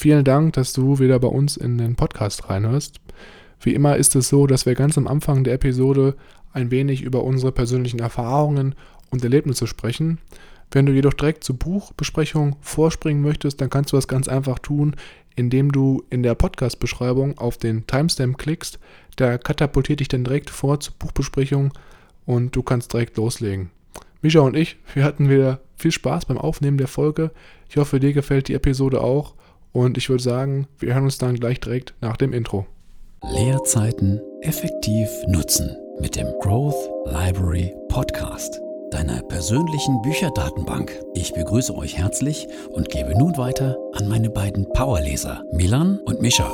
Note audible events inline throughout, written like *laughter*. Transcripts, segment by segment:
Vielen Dank, dass du wieder bei uns in den Podcast reinhörst. Wie immer ist es so, dass wir ganz am Anfang der Episode ein wenig über unsere persönlichen Erfahrungen und Erlebnisse sprechen. Wenn du jedoch direkt zur Buchbesprechung vorspringen möchtest, dann kannst du das ganz einfach tun, indem du in der Podcast-Beschreibung auf den Timestamp klickst. Der katapultiert dich dann direkt vor zur Buchbesprechung und du kannst direkt loslegen. Mischa und ich, wir hatten wieder viel Spaß beim Aufnehmen der Folge. Ich hoffe, dir gefällt die Episode auch und ich würde sagen, wir hören uns dann gleich direkt nach dem Intro. Leerzeiten effektiv nutzen mit dem Growth Library Podcast deiner persönlichen Bücherdatenbank. Ich begrüße euch herzlich und gebe nun weiter an meine beiden Powerleser, Milan und Mischa.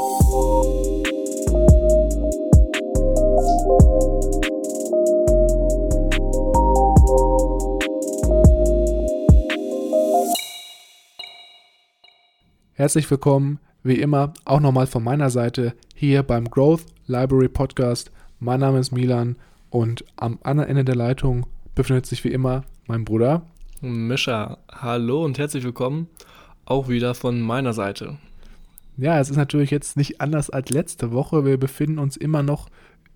Herzlich willkommen, wie immer, auch nochmal von meiner Seite hier beim Growth Library Podcast. Mein Name ist Milan und am anderen Ende der Leitung befindet sich wie immer mein Bruder. Mischa, hallo und herzlich willkommen auch wieder von meiner Seite. Ja, es ist natürlich jetzt nicht anders als letzte Woche. Wir befinden uns immer noch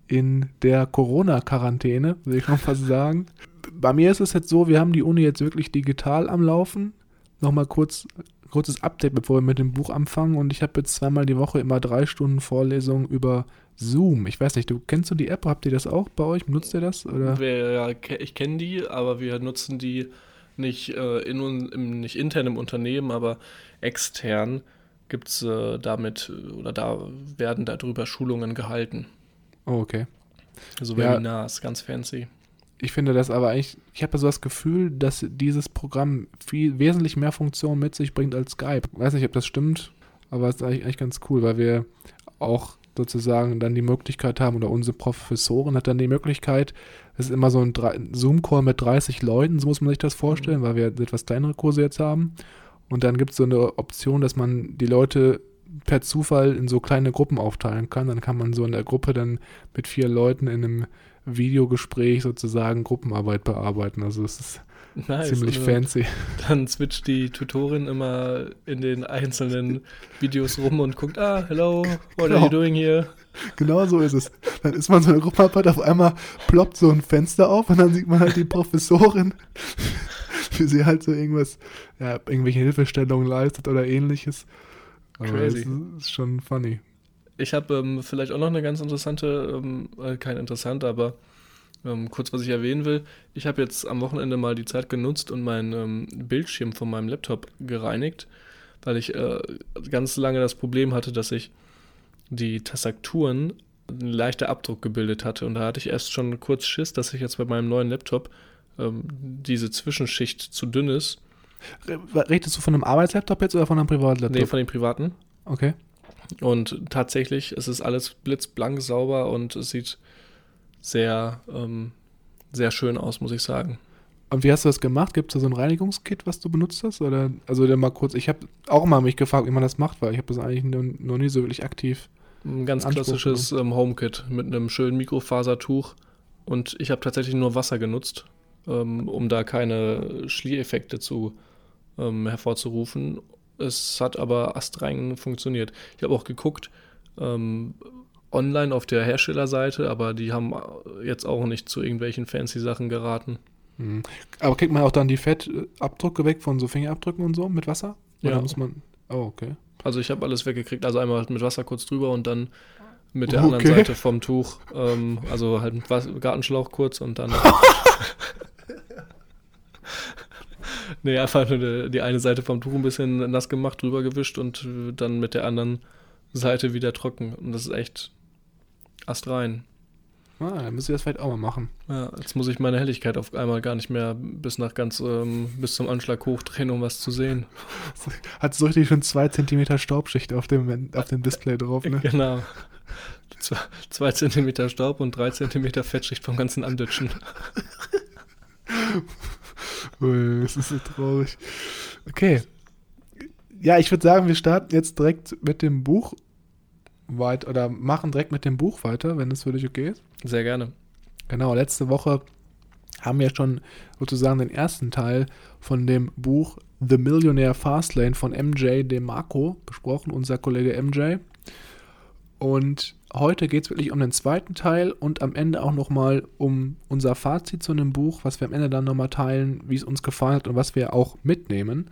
in der Corona-Quarantäne, will ich noch fast *laughs* sagen. Bei mir ist es jetzt so, wir haben die Uni jetzt wirklich digital am Laufen. Nochmal kurz kurzes Update, bevor wir mit dem Buch anfangen. Und ich habe jetzt zweimal die Woche immer drei Stunden Vorlesung über Zoom. Ich weiß nicht, du kennst du die App? Habt ihr das auch bei euch? Benutzt ihr das? Oder? Ja, ich kenne die, aber wir nutzen die nicht, äh, in, im, nicht intern im Unternehmen, aber extern gibt es äh, damit oder da werden darüber Schulungen gehalten. Oh, okay. So Webinars, ja. ganz fancy ich finde das aber eigentlich, ich habe so das Gefühl, dass dieses Programm viel wesentlich mehr Funktionen mit sich bringt als Skype. Ich weiß nicht, ob das stimmt, aber es ist eigentlich, eigentlich ganz cool, weil wir auch sozusagen dann die Möglichkeit haben, oder unsere Professorin hat dann die Möglichkeit, es ist immer so ein Zoom-Call mit 30 Leuten, so muss man sich das vorstellen, weil wir etwas kleinere Kurse jetzt haben. Und dann gibt es so eine Option, dass man die Leute per Zufall in so kleine Gruppen aufteilen kann. Dann kann man so in der Gruppe dann mit vier Leuten in einem Videogespräch sozusagen Gruppenarbeit bearbeiten. Also es ist nice. ziemlich also, fancy. Dann switcht die Tutorin immer in den einzelnen Videos rum und guckt, ah, hello, what genau. are you doing here? Genau so ist es. Dann ist man so eine Gruppenarbeit, auf einmal ploppt so ein Fenster auf und dann sieht man halt die Professorin, *laughs* wie sie halt so irgendwas, ja, irgendwelche Hilfestellungen leistet oder ähnliches. Aber Crazy. Das ist schon funny. Ich habe ähm, vielleicht auch noch eine ganz interessante, ähm, äh, kein interessant, aber ähm, kurz was ich erwähnen will. Ich habe jetzt am Wochenende mal die Zeit genutzt und meinen ähm, Bildschirm von meinem Laptop gereinigt, weil ich äh, ganz lange das Problem hatte, dass ich die Tastaturen einen leichten Abdruck gebildet hatte. Und da hatte ich erst schon kurz Schiss, dass ich jetzt bei meinem neuen Laptop ähm, diese Zwischenschicht zu dünn ist. Redest du von einem Arbeitslaptop jetzt oder von einem Privatlaptop? Nee, von dem privaten. Okay. Und tatsächlich, es ist alles blitzblank sauber und es sieht sehr, ähm, sehr schön aus, muss ich sagen. Und wie hast du das gemacht? Gibt es da so ein Reinigungskit, was du benutzt hast? Oder, also dann mal kurz, ich habe auch mal mich gefragt, wie man das macht, weil ich habe das eigentlich noch nie so wirklich aktiv. Ein ganz klassisches ähm, HomeKit mit einem schönen Mikrofasertuch. Und ich habe tatsächlich nur Wasser genutzt, ähm, um da keine Schliereffekte zu ähm, hervorzurufen. Es hat aber astrein funktioniert. Ich habe auch geguckt, ähm, online auf der Herstellerseite, aber die haben jetzt auch nicht zu irgendwelchen fancy Sachen geraten. Mhm. Aber kriegt man auch dann die Fettabdrücke weg von so Fingerabdrücken und so mit Wasser? Oder ja. muss man. Oh, okay. Also ich habe alles weggekriegt. Also einmal mit Wasser kurz drüber und dann mit der okay. anderen Seite vom Tuch. Ähm, also halt mit Gartenschlauch kurz und dann. *laughs* *laughs* *laughs* nee, einfach nur die eine Seite vom Tuch ein bisschen nass gemacht, drüber gewischt und dann mit der anderen Seite wieder trocken. Und das ist echt astrein. Ah, dann müsste ich das vielleicht auch mal machen. Ja, jetzt muss ich meine Helligkeit auf einmal gar nicht mehr bis nach ganz, ähm, bis zum Anschlag hochdrehen, um was zu sehen. *laughs* Hat so richtig schon zwei Zentimeter Staubschicht auf dem, auf dem Display drauf, ne? *laughs* Genau. Zwei, zwei Zentimeter Staub und drei Zentimeter Fettschicht vom ganzen Anditschen. *laughs* Das ist so traurig. Okay. Ja, ich würde sagen, wir starten jetzt direkt mit dem Buch weiter oder machen direkt mit dem Buch weiter, wenn es für dich okay ist. Sehr gerne. Genau, letzte Woche haben wir schon sozusagen den ersten Teil von dem Buch The Millionaire Fastlane von MJ DeMarco besprochen, unser Kollege MJ. Und heute geht es wirklich um den zweiten Teil und am Ende auch nochmal um unser Fazit zu einem Buch, was wir am Ende dann nochmal teilen, wie es uns gefallen hat und was wir auch mitnehmen.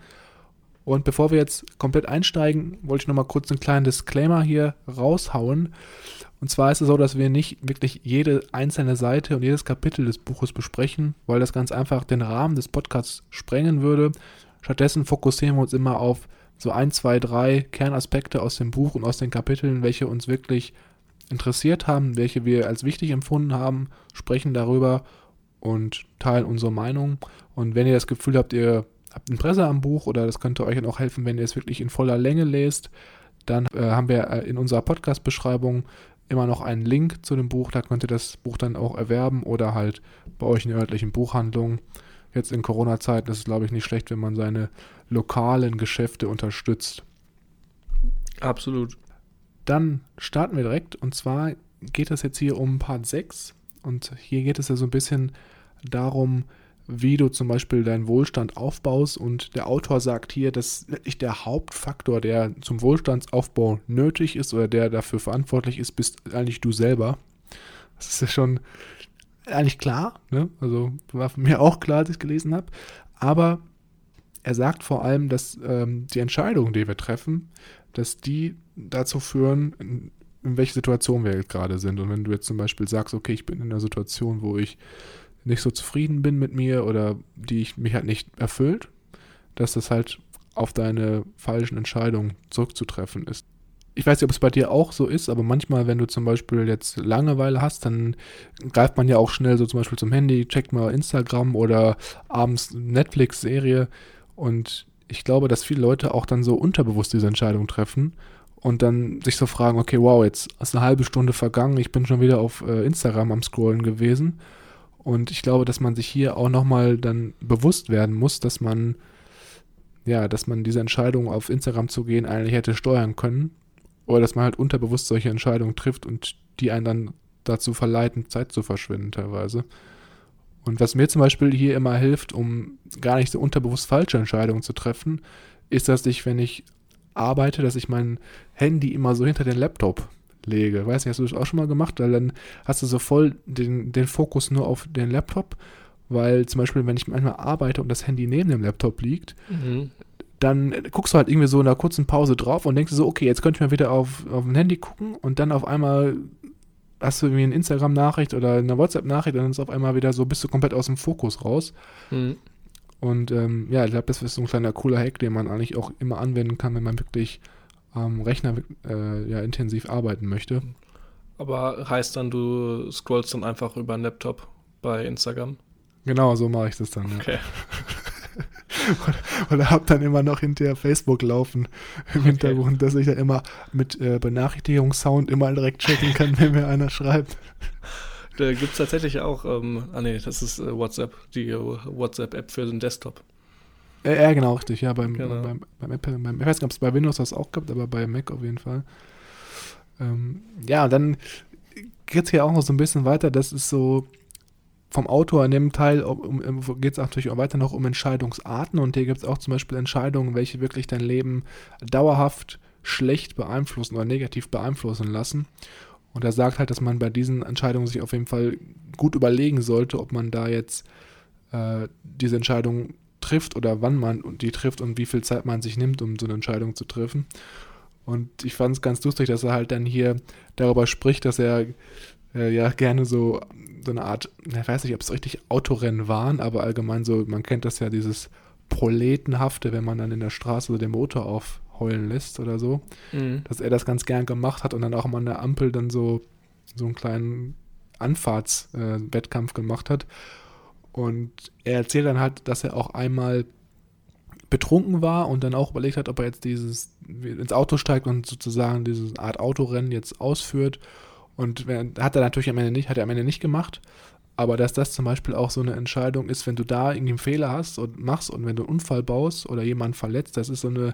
Und bevor wir jetzt komplett einsteigen, wollte ich nochmal kurz einen kleinen Disclaimer hier raushauen. Und zwar ist es so, dass wir nicht wirklich jede einzelne Seite und jedes Kapitel des Buches besprechen, weil das ganz einfach den Rahmen des Podcasts sprengen würde. Stattdessen fokussieren wir uns immer auf so ein, zwei, drei Kernaspekte aus dem Buch und aus den Kapiteln, welche uns wirklich interessiert haben, welche wir als wichtig empfunden haben, sprechen darüber und teilen unsere Meinung. Und wenn ihr das Gefühl habt, ihr habt Interesse am Buch oder das könnte euch dann auch helfen, wenn ihr es wirklich in voller Länge lest, dann äh, haben wir äh, in unserer Podcast-Beschreibung immer noch einen Link zu dem Buch. Da könnt ihr das Buch dann auch erwerben oder halt bei euch in der örtlichen Buchhandlung. Jetzt in Corona-Zeiten ist es, glaube ich, nicht schlecht, wenn man seine lokalen Geschäfte unterstützt. Absolut. Dann starten wir direkt und zwar geht es jetzt hier um Part 6 und hier geht es ja so ein bisschen darum, wie du zum Beispiel deinen Wohlstand aufbaust. Und der Autor sagt hier, dass wirklich der Hauptfaktor, der zum Wohlstandsaufbau nötig ist oder der dafür verantwortlich ist, bist eigentlich du selber. Das ist ja schon eigentlich klar. Ne? Also war mich auch klar, als ich es gelesen habe. Aber er sagt vor allem, dass ähm, die Entscheidungen, die wir treffen, dass die dazu führen, in, in welche Situation wir gerade sind. Und wenn du jetzt zum Beispiel sagst, okay, ich bin in einer Situation, wo ich nicht so zufrieden bin mit mir oder die ich mich halt nicht erfüllt, dass das halt auf deine falschen Entscheidungen zurückzutreffen ist. Ich weiß nicht, ob es bei dir auch so ist, aber manchmal, wenn du zum Beispiel jetzt Langeweile hast, dann greift man ja auch schnell so zum Beispiel zum Handy, checkt mal Instagram oder abends Netflix-Serie und ich glaube, dass viele Leute auch dann so unterbewusst diese Entscheidung treffen und dann sich so fragen, okay, wow, jetzt ist eine halbe Stunde vergangen, ich bin schon wieder auf äh, Instagram am Scrollen gewesen und ich glaube, dass man sich hier auch nochmal dann bewusst werden muss, dass man, ja, dass man diese Entscheidung auf Instagram zu gehen eigentlich hätte steuern können. Oder dass man halt unterbewusst solche Entscheidungen trifft und die einen dann dazu verleiten, Zeit zu verschwinden teilweise. Und was mir zum Beispiel hier immer hilft, um gar nicht so unterbewusst falsche Entscheidungen zu treffen, ist, dass ich, wenn ich arbeite, dass ich mein Handy immer so hinter den Laptop lege. Weiß nicht, hast du das auch schon mal gemacht? Weil dann hast du so voll den, den Fokus nur auf den Laptop, weil zum Beispiel, wenn ich manchmal arbeite und das Handy neben dem Laptop liegt, mhm. dann guckst du halt irgendwie so in einer kurzen Pause drauf und denkst so, okay, jetzt könnte ich mal wieder auf, auf ein Handy gucken und dann auf einmal hast du irgendwie eine Instagram-Nachricht oder eine WhatsApp-Nachricht dann ist auf einmal wieder so, bist du komplett aus dem Fokus raus. Mhm. Und ähm, ja, ich glaube, das ist so ein kleiner cooler Hack, den man eigentlich auch immer anwenden kann, wenn man wirklich am Rechner äh, ja, intensiv arbeiten möchte. Aber heißt dann, du scrollst dann einfach über einen Laptop bei Instagram? Genau, so mache ich das dann. Ja. Okay. *laughs* oder, oder habe dann immer noch hinterher Facebook laufen im okay. Hintergrund, dass ich dann immer mit äh, Benachrichtigungssound immer direkt checken kann, wenn mir einer schreibt. Da gibt es tatsächlich auch, ähm, ah nee, das ist äh, WhatsApp, die äh, WhatsApp-App für den Desktop. Ja, genau, richtig. Ja, beim, genau. beim, beim Apple, beim, ich weiß nicht, ob es bei Windows das auch gibt, aber bei Mac auf jeden Fall. Ähm, ja, dann geht es hier auch noch so ein bisschen weiter. Das ist so vom Autor in dem Teil um, um, geht es natürlich auch weiter noch um Entscheidungsarten und hier gibt es auch zum Beispiel Entscheidungen, welche wirklich dein Leben dauerhaft schlecht beeinflussen oder negativ beeinflussen lassen. Und er sagt halt, dass man bei diesen Entscheidungen sich auf jeden Fall gut überlegen sollte, ob man da jetzt äh, diese Entscheidung trifft oder wann man die trifft und wie viel Zeit man sich nimmt, um so eine Entscheidung zu treffen. Und ich fand es ganz lustig, dass er halt dann hier darüber spricht, dass er äh, ja gerne so, so eine Art, ich weiß nicht, ob es richtig Autorennen waren, aber allgemein so, man kennt das ja, dieses Proletenhafte, wenn man dann in der Straße so den Motor aufheulen lässt oder so, mhm. dass er das ganz gern gemacht hat und dann auch mal an der Ampel dann so, so einen kleinen Anfahrtswettkampf äh, gemacht hat. Und er erzählt dann halt, dass er auch einmal betrunken war und dann auch überlegt hat, ob er jetzt dieses ins Auto steigt und sozusagen diese Art Autorennen jetzt ausführt. Und hat er natürlich am Ende nicht, hat er am Ende nicht gemacht. Aber dass das zum Beispiel auch so eine Entscheidung ist, wenn du da irgendwie einen Fehler hast und machst und wenn du einen Unfall baust oder jemanden verletzt, das ist so eine,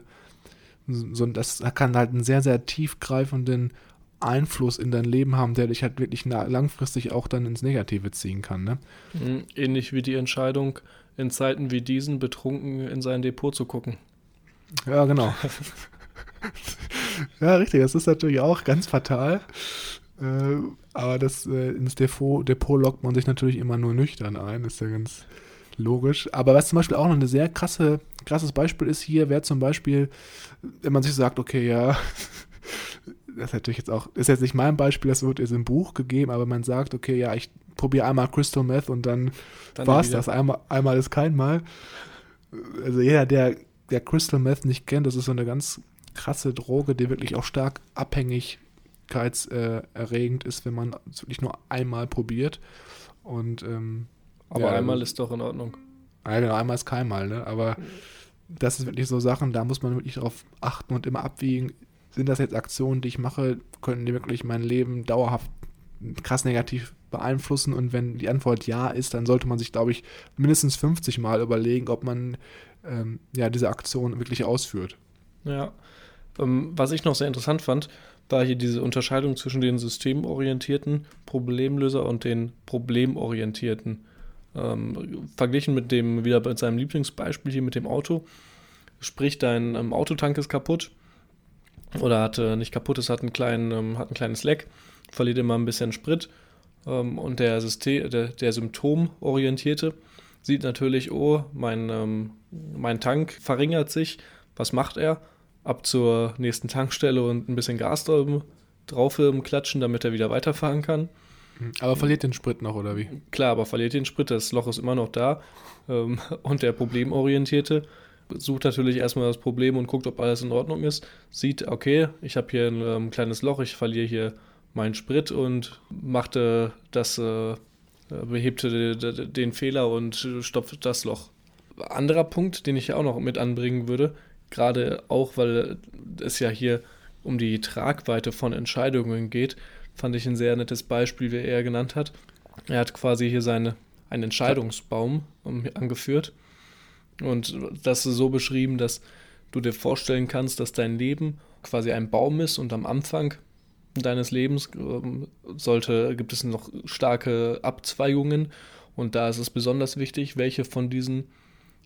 so, das kann halt einen sehr, sehr tiefgreifenden Einfluss in dein Leben haben, der dich halt wirklich langfristig auch dann ins Negative ziehen kann. Ne? Mhm, ähnlich wie die Entscheidung, in Zeiten wie diesen betrunken in sein Depot zu gucken. Ja, genau. *laughs* ja, richtig. Das ist natürlich auch ganz fatal. Äh, aber das, äh, ins Depot, Depot lockt man sich natürlich immer nur nüchtern ein. ist ja ganz logisch. Aber was zum Beispiel auch noch ein sehr krasse, krasses Beispiel ist hier, wäre zum Beispiel, wenn man sich sagt, okay, ja, *laughs* das ist natürlich jetzt auch, ist jetzt nicht mein Beispiel, das wird jetzt im Buch gegeben, aber man sagt, okay, ja, ich probiere einmal Crystal Meth und dann, dann war es das. Einmal, einmal ist kein Mal. Also jeder, der, der Crystal Meth nicht kennt, das ist so eine ganz krasse Droge, die wirklich auch stark abhängigkeitserregend ist, wenn man es wirklich nur einmal probiert. Und ähm, aber ja, einmal ist doch in Ordnung. Ja, genau, einmal ist keinmal, ne? Aber das ist wirklich so Sachen, da muss man wirklich darauf achten und immer abwiegen, sind das jetzt Aktionen, die ich mache, können die wirklich mein Leben dauerhaft krass negativ beeinflussen? Und wenn die Antwort ja ist, dann sollte man sich, glaube ich, mindestens 50 Mal überlegen, ob man ähm, ja diese Aktion wirklich ausführt. Ja. Ähm, was ich noch sehr interessant fand, war hier diese Unterscheidung zwischen den systemorientierten Problemlöser und den problemorientierten. Ähm, verglichen mit dem, wieder mit seinem Lieblingsbeispiel hier mit dem Auto. Sprich, dein ähm, Autotank ist kaputt oder hat äh, nicht kaputt, es hat, einen kleinen, ähm, hat ein kleines Leck, verliert immer ein bisschen Sprit ähm, und der, System, der, der Symptomorientierte sieht natürlich, oh, mein, ähm, mein Tank verringert sich, was macht er? Ab zur nächsten Tankstelle und ein bisschen Gas drauf klatschen, damit er wieder weiterfahren kann. Aber verliert den Sprit noch, oder wie? Klar, aber verliert den Sprit, das Loch ist immer noch da. Ähm, und der Problemorientierte sucht natürlich erstmal das Problem und guckt, ob alles in Ordnung ist. Sieht, okay, ich habe hier ein ähm, kleines Loch, ich verliere hier meinen Sprit und machte das, äh, behebte den Fehler und stopft das Loch. Anderer Punkt, den ich auch noch mit anbringen würde, gerade auch, weil es ja hier um die Tragweite von Entscheidungen geht, fand ich ein sehr nettes Beispiel, wie er genannt hat. Er hat quasi hier seine, einen Entscheidungsbaum angeführt und das ist so beschrieben, dass du dir vorstellen kannst, dass dein Leben quasi ein Baum ist und am Anfang deines Lebens ähm, sollte, gibt es noch starke Abzweigungen und da ist es besonders wichtig, welche von diesen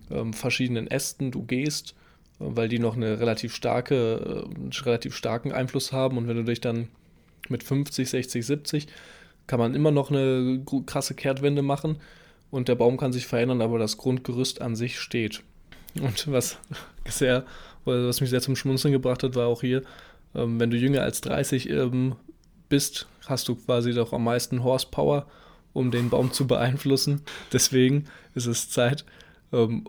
ähm, verschiedenen Ästen du gehst, weil die noch eine relativ starke, äh, einen relativ starken Einfluss haben und wenn du dich dann mit 50, 60, 70 kann man immer noch eine krasse Kehrtwende machen und der Baum kann sich verändern, aber das Grundgerüst an sich steht. Und was *laughs* sehr, was mich sehr zum Schmunzeln gebracht hat, war auch hier, ähm, wenn du jünger als 30 ähm, bist, hast du quasi doch am meisten Horsepower, um den Baum zu beeinflussen. Deswegen ist es Zeit, ähm,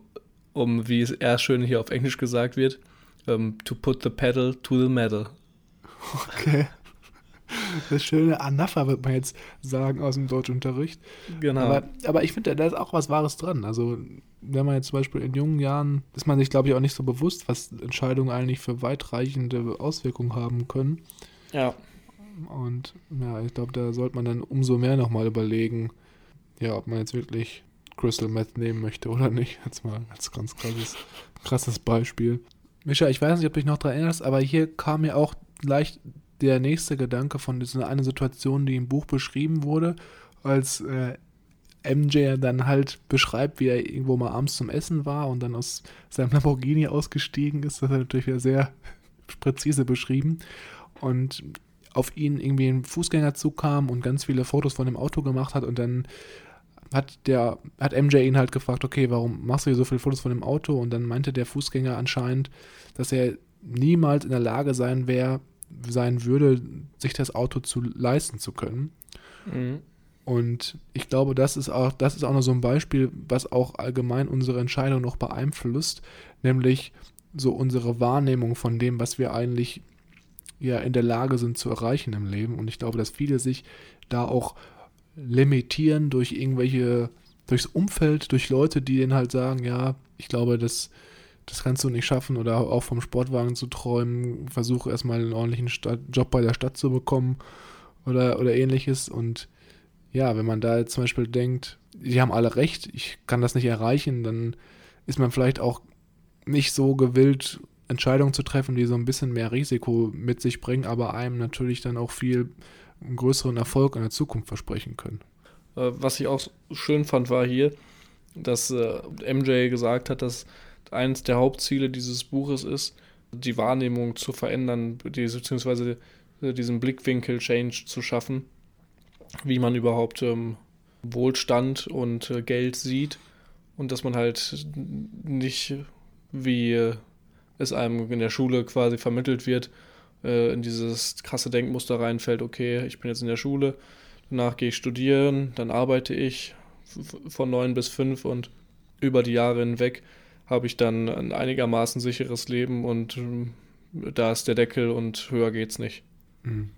um, wie es eher schön hier auf Englisch gesagt wird, ähm, to put the pedal to the metal. Okay. Das schöne Anafa wird man jetzt sagen aus dem Deutschunterricht. Genau. Aber, aber ich finde, da ist auch was Wahres dran. Also, wenn man jetzt zum Beispiel in jungen Jahren, ist man sich, glaube ich, auch nicht so bewusst, was Entscheidungen eigentlich für weitreichende Auswirkungen haben können. Ja. Und ja, ich glaube, da sollte man dann umso mehr nochmal überlegen, ja, ob man jetzt wirklich Crystal Meth nehmen möchte oder nicht. Jetzt mal als ganz krasses, krasses Beispiel. Micha, ich weiß nicht, ob du dich noch daran erinnerst, aber hier kam mir auch leicht der nächste Gedanke von dieser eine Situation, die im Buch beschrieben wurde, als äh, MJ dann halt beschreibt, wie er irgendwo mal abends zum Essen war und dann aus seinem Lamborghini ausgestiegen ist. Das ist natürlich wieder sehr präzise beschrieben. Und auf ihn irgendwie ein Fußgängerzug kam und ganz viele Fotos von dem Auto gemacht hat und dann hat der, hat MJ ihn halt gefragt, okay, warum machst du hier so viele Fotos von dem Auto? Und dann meinte der Fußgänger anscheinend, dass er niemals in der Lage sein wäre, sein würde, sich das Auto zu leisten zu können. Mhm. Und ich glaube, das ist auch, das ist auch noch so ein Beispiel, was auch allgemein unsere Entscheidung noch beeinflusst, nämlich so unsere Wahrnehmung von dem, was wir eigentlich ja in der Lage sind zu erreichen im Leben. Und ich glaube, dass viele sich da auch limitieren durch irgendwelche, durchs Umfeld, durch Leute, die denen halt sagen, ja, ich glaube, dass das kannst du nicht schaffen oder auch vom Sportwagen zu träumen, versuche erstmal einen ordentlichen Stadt Job bei der Stadt zu bekommen oder, oder ähnliches. Und ja, wenn man da jetzt zum Beispiel denkt, die haben alle recht, ich kann das nicht erreichen, dann ist man vielleicht auch nicht so gewillt, Entscheidungen zu treffen, die so ein bisschen mehr Risiko mit sich bringen, aber einem natürlich dann auch viel einen größeren Erfolg in der Zukunft versprechen können. Äh, was ich auch schön fand, war hier, dass äh, MJ gesagt hat, dass eines der Hauptziele dieses Buches ist, die Wahrnehmung zu verändern, beziehungsweise äh, diesen Blickwinkel-Change zu schaffen, wie man überhaupt ähm, Wohlstand und Geld sieht und dass man halt nicht, wie es einem in der Schule quasi vermittelt wird, äh, in dieses krasse Denkmuster reinfällt, okay, ich bin jetzt in der Schule, danach gehe ich studieren, dann arbeite ich von neun bis fünf und über die Jahre hinweg habe ich dann ein einigermaßen sicheres Leben und ähm, da ist der Deckel und höher geht's nicht. Mhm.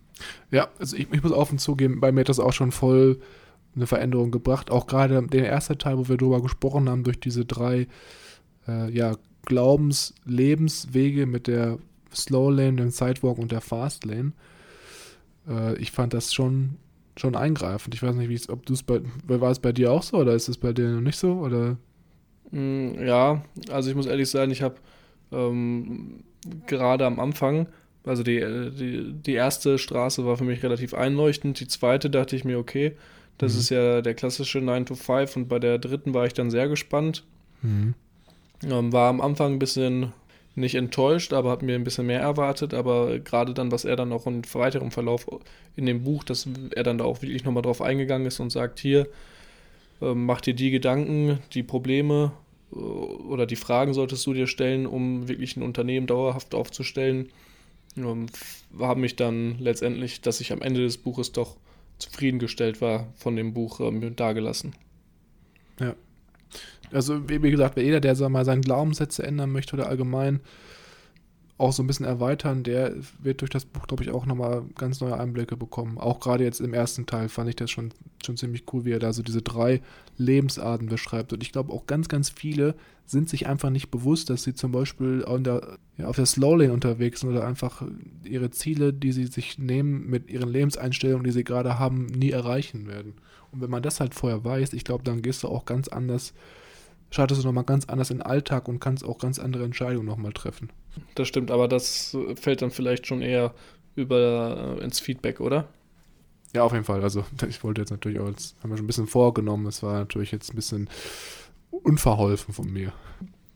Ja, also ich, ich muss offen zugeben, bei mir hat das auch schon voll eine Veränderung gebracht. Auch gerade der erste Teil, wo wir darüber gesprochen haben, durch diese drei äh, ja, Glaubens-Lebenswege mit der Slow Lane, dem Sidewalk und der Fast Lane. Äh, ich fand das schon, schon eingreifend. Ich weiß nicht, ob du es bei, war es bei dir auch so oder ist es bei dir noch nicht so? Oder? Mm, ja, also ich muss ehrlich sagen, ich habe ähm, gerade am Anfang also die, die, die erste Straße war für mich relativ einleuchtend. Die zweite dachte ich mir, okay, das mhm. ist ja der klassische 9 to 5 und bei der dritten war ich dann sehr gespannt. Mhm. Ähm, war am Anfang ein bisschen nicht enttäuscht, aber hat mir ein bisschen mehr erwartet. Aber gerade dann, was er dann auch im weiteren Verlauf in dem Buch, dass er dann da auch wirklich nochmal drauf eingegangen ist und sagt, hier, äh, mach dir die Gedanken, die Probleme äh, oder die Fragen solltest du dir stellen, um wirklich ein Unternehmen dauerhaft aufzustellen ähm, haben mich dann letztendlich, dass ich am Ende des Buches doch zufriedengestellt war, von dem Buch ähm, dagelassen. Ja. Also, wie gesagt, jeder, der mal seinen Glaubenssätze ändern möchte oder allgemein auch so ein bisschen erweitern, der wird durch das Buch, glaube ich, auch nochmal ganz neue Einblicke bekommen. Auch gerade jetzt im ersten Teil fand ich das schon, schon ziemlich cool, wie er da so diese drei Lebensarten beschreibt. Und ich glaube auch ganz, ganz viele sind sich einfach nicht bewusst, dass sie zum Beispiel der, ja, auf der Slowlane unterwegs sind oder einfach ihre Ziele, die sie sich nehmen, mit ihren Lebenseinstellungen, die sie gerade haben, nie erreichen werden. Und wenn man das halt vorher weiß, ich glaube, dann gehst du auch ganz anders startest du nochmal ganz anders in den Alltag und kannst auch ganz andere Entscheidungen nochmal treffen. Das stimmt, aber das fällt dann vielleicht schon eher über äh, ins Feedback, oder? Ja, auf jeden Fall. Also *laughs* ich wollte jetzt natürlich auch, jetzt haben wir schon ein bisschen vorgenommen, das war natürlich jetzt ein bisschen unverholfen von mir.